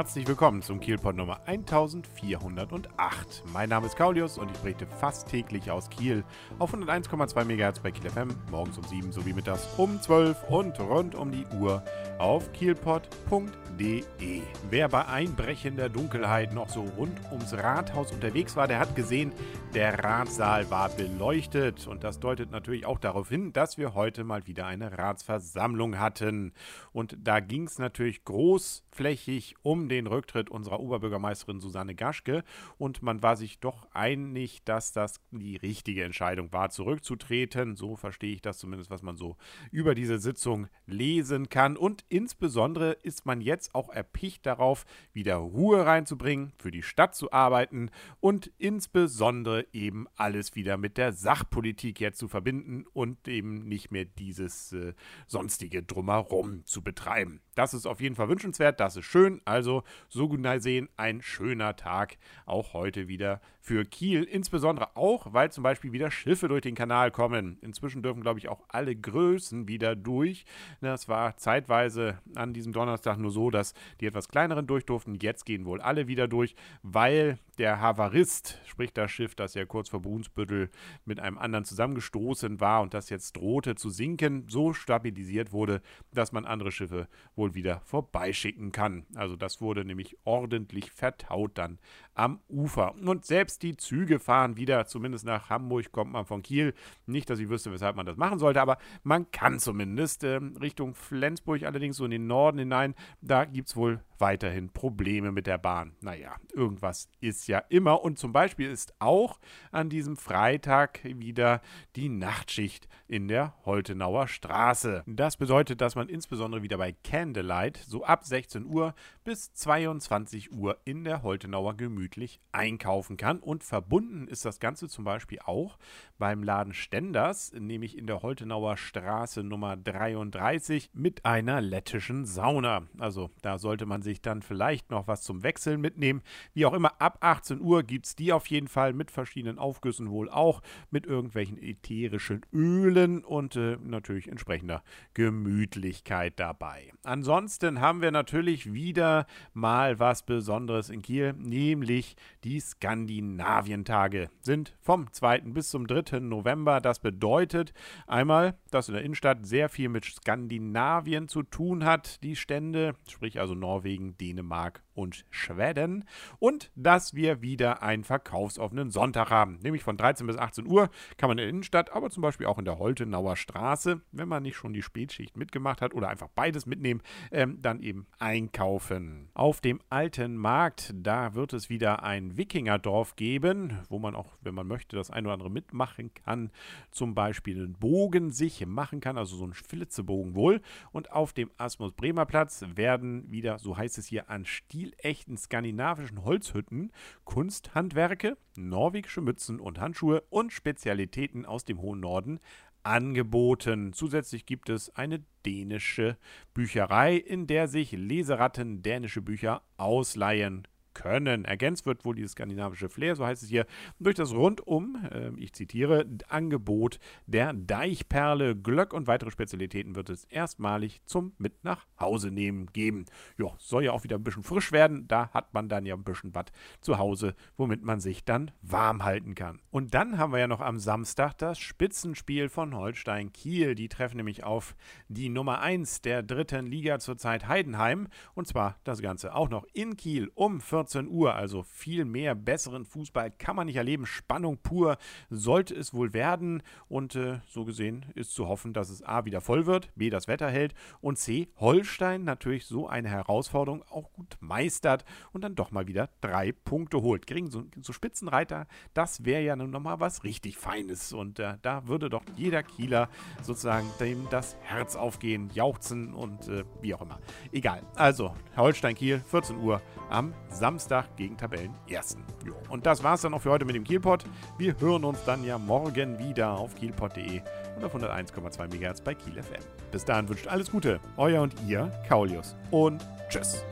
Herzlich willkommen zum Kielpot Nummer 1408. Mein Name ist Kaulius und ich berichte fast täglich aus Kiel auf 101,2 MHz bei Kiel FM, morgens um 7 sowie mittags um 12 und rund um die Uhr auf kielpot.de. Wer bei einbrechender Dunkelheit noch so rund ums Rathaus unterwegs war, der hat gesehen, der Ratssaal war beleuchtet und das deutet natürlich auch darauf hin, dass wir heute mal wieder eine Ratsversammlung hatten. Und da ging es natürlich großflächig um den Rücktritt unserer Oberbürgermeisterin Susanne Gaschke und man war sich doch einig, dass das die richtige Entscheidung war, zurückzutreten. So verstehe ich das zumindest, was man so über diese Sitzung lesen kann. Und insbesondere ist man jetzt auch erpicht darauf, wieder Ruhe reinzubringen, für die Stadt zu arbeiten und insbesondere eben alles wieder mit der Sachpolitik jetzt zu verbinden und eben nicht mehr dieses äh, sonstige Drumherum zu betreiben. Das ist auf jeden Fall wünschenswert, das ist schön. Also, so gut sehen, ein schöner Tag auch heute wieder für Kiel. Insbesondere auch, weil zum Beispiel wieder Schiffe durch den Kanal kommen. Inzwischen dürfen, glaube ich, auch alle Größen wieder durch. Das war zeitweise an diesem Donnerstag nur so, dass die etwas kleineren durch durften. Jetzt gehen wohl alle wieder durch, weil der Havarist, sprich das Schiff, das ja kurz vor Brunsbüttel mit einem anderen zusammengestoßen war und das jetzt drohte zu sinken, so stabilisiert wurde, dass man andere Schiffe wohl wieder vorbeischicken kann. Also das wurde nämlich ordentlich vertaut dann am Ufer. Und selbst die Züge fahren wieder, zumindest nach Hamburg kommt man von Kiel. Nicht, dass ich wüsste, weshalb man das machen sollte, aber man kann zumindest äh, Richtung Flensburg allerdings so in den Norden hinein. Da gibt es wohl weiterhin Probleme mit der Bahn. Naja, irgendwas ist ja immer. Und zum Beispiel ist auch an diesem Freitag wieder die Nachtschicht in der Holtenauer Straße. Das bedeutet, dass man insbesondere wieder bei Candlelight so ab 16 Uhr bis 22 Uhr in der Holtenauer gemütlich einkaufen kann. Und verbunden ist das Ganze zum Beispiel auch beim Laden Stenders, nämlich in der Holtenauer Straße Nummer 33 mit einer lettischen Sauna. Also da sollte man sich dann vielleicht noch was zum Wechseln mitnehmen. Wie auch immer, ab 18 Uhr gibt es die auf jeden Fall mit verschiedenen Aufgüssen wohl auch, mit irgendwelchen ätherischen Ölen und äh, natürlich entsprechender Gemütlichkeit dabei. Ansonsten haben wir natürlich wieder mal was Besonderes in Kiel, nämlich die Skandinavientage. Sind vom 2. bis zum 3. November. Das bedeutet einmal, dass in der Innenstadt sehr viel mit Skandinavien zu tun hat, die Stände, sprich also Norwegen, Dänemark und Schweden. Und dass wir wieder einen verkaufsoffenen Sonntag haben. Nämlich von 13 bis 18 Uhr kann man in der Innenstadt, aber zum Beispiel auch in der Holtenauer Straße, wenn man nicht schon die Spätschicht mitgemacht hat oder einfach beides mitnehmen, ähm, dann eben einkaufen. Auf dem alten Markt, da wird es wieder wieder ein Wikingerdorf geben, wo man auch, wenn man möchte, das ein oder andere mitmachen kann. Zum Beispiel einen Bogen sich machen kann, also so einen Flitzebogen wohl. Und auf dem Asmus Bremer Platz werden wieder, so heißt es hier, an stilechten skandinavischen Holzhütten Kunsthandwerke, norwegische Mützen und Handschuhe und Spezialitäten aus dem hohen Norden angeboten. Zusätzlich gibt es eine dänische Bücherei, in der sich Leseratten dänische Bücher ausleihen können. Ergänzt wird wohl dieses skandinavische Flair, so heißt es hier, durch das rundum, äh, ich zitiere, Angebot der Deichperle, Glöck und weitere Spezialitäten wird es erstmalig zum mit nach Hause nehmen geben. Ja, soll ja auch wieder ein bisschen frisch werden. Da hat man dann ja ein bisschen was zu Hause, womit man sich dann warm halten kann. Und dann haben wir ja noch am Samstag das Spitzenspiel von Holstein Kiel. Die treffen nämlich auf die Nummer 1 der dritten Liga zurzeit Heidenheim. Und zwar das Ganze auch noch in Kiel um 14 14 Uhr. Also viel mehr besseren Fußball kann man nicht erleben. Spannung pur sollte es wohl werden. Und äh, so gesehen ist zu hoffen, dass es A wieder voll wird, B das Wetter hält und C Holstein natürlich so eine Herausforderung auch gut meistert und dann doch mal wieder drei Punkte holt. Kriegen so, so Spitzenreiter, das wäre ja nun nochmal was richtig Feines. Und äh, da würde doch jeder Kieler sozusagen dem das Herz aufgehen, jauchzen und äh, wie auch immer. Egal. Also Holstein Kiel, 14 Uhr am Samstag. Samstag gegen Tabellen Ersten. Jo. Und das war's dann auch für heute mit dem Kielpot. Wir hören uns dann ja morgen wieder auf kielpot.de und auf 101,2 MHz bei Kiel FM. Bis dahin wünscht alles Gute, euer und ihr, Kaulius. Und tschüss.